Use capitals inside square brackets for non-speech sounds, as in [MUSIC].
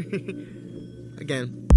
[LAUGHS] Again.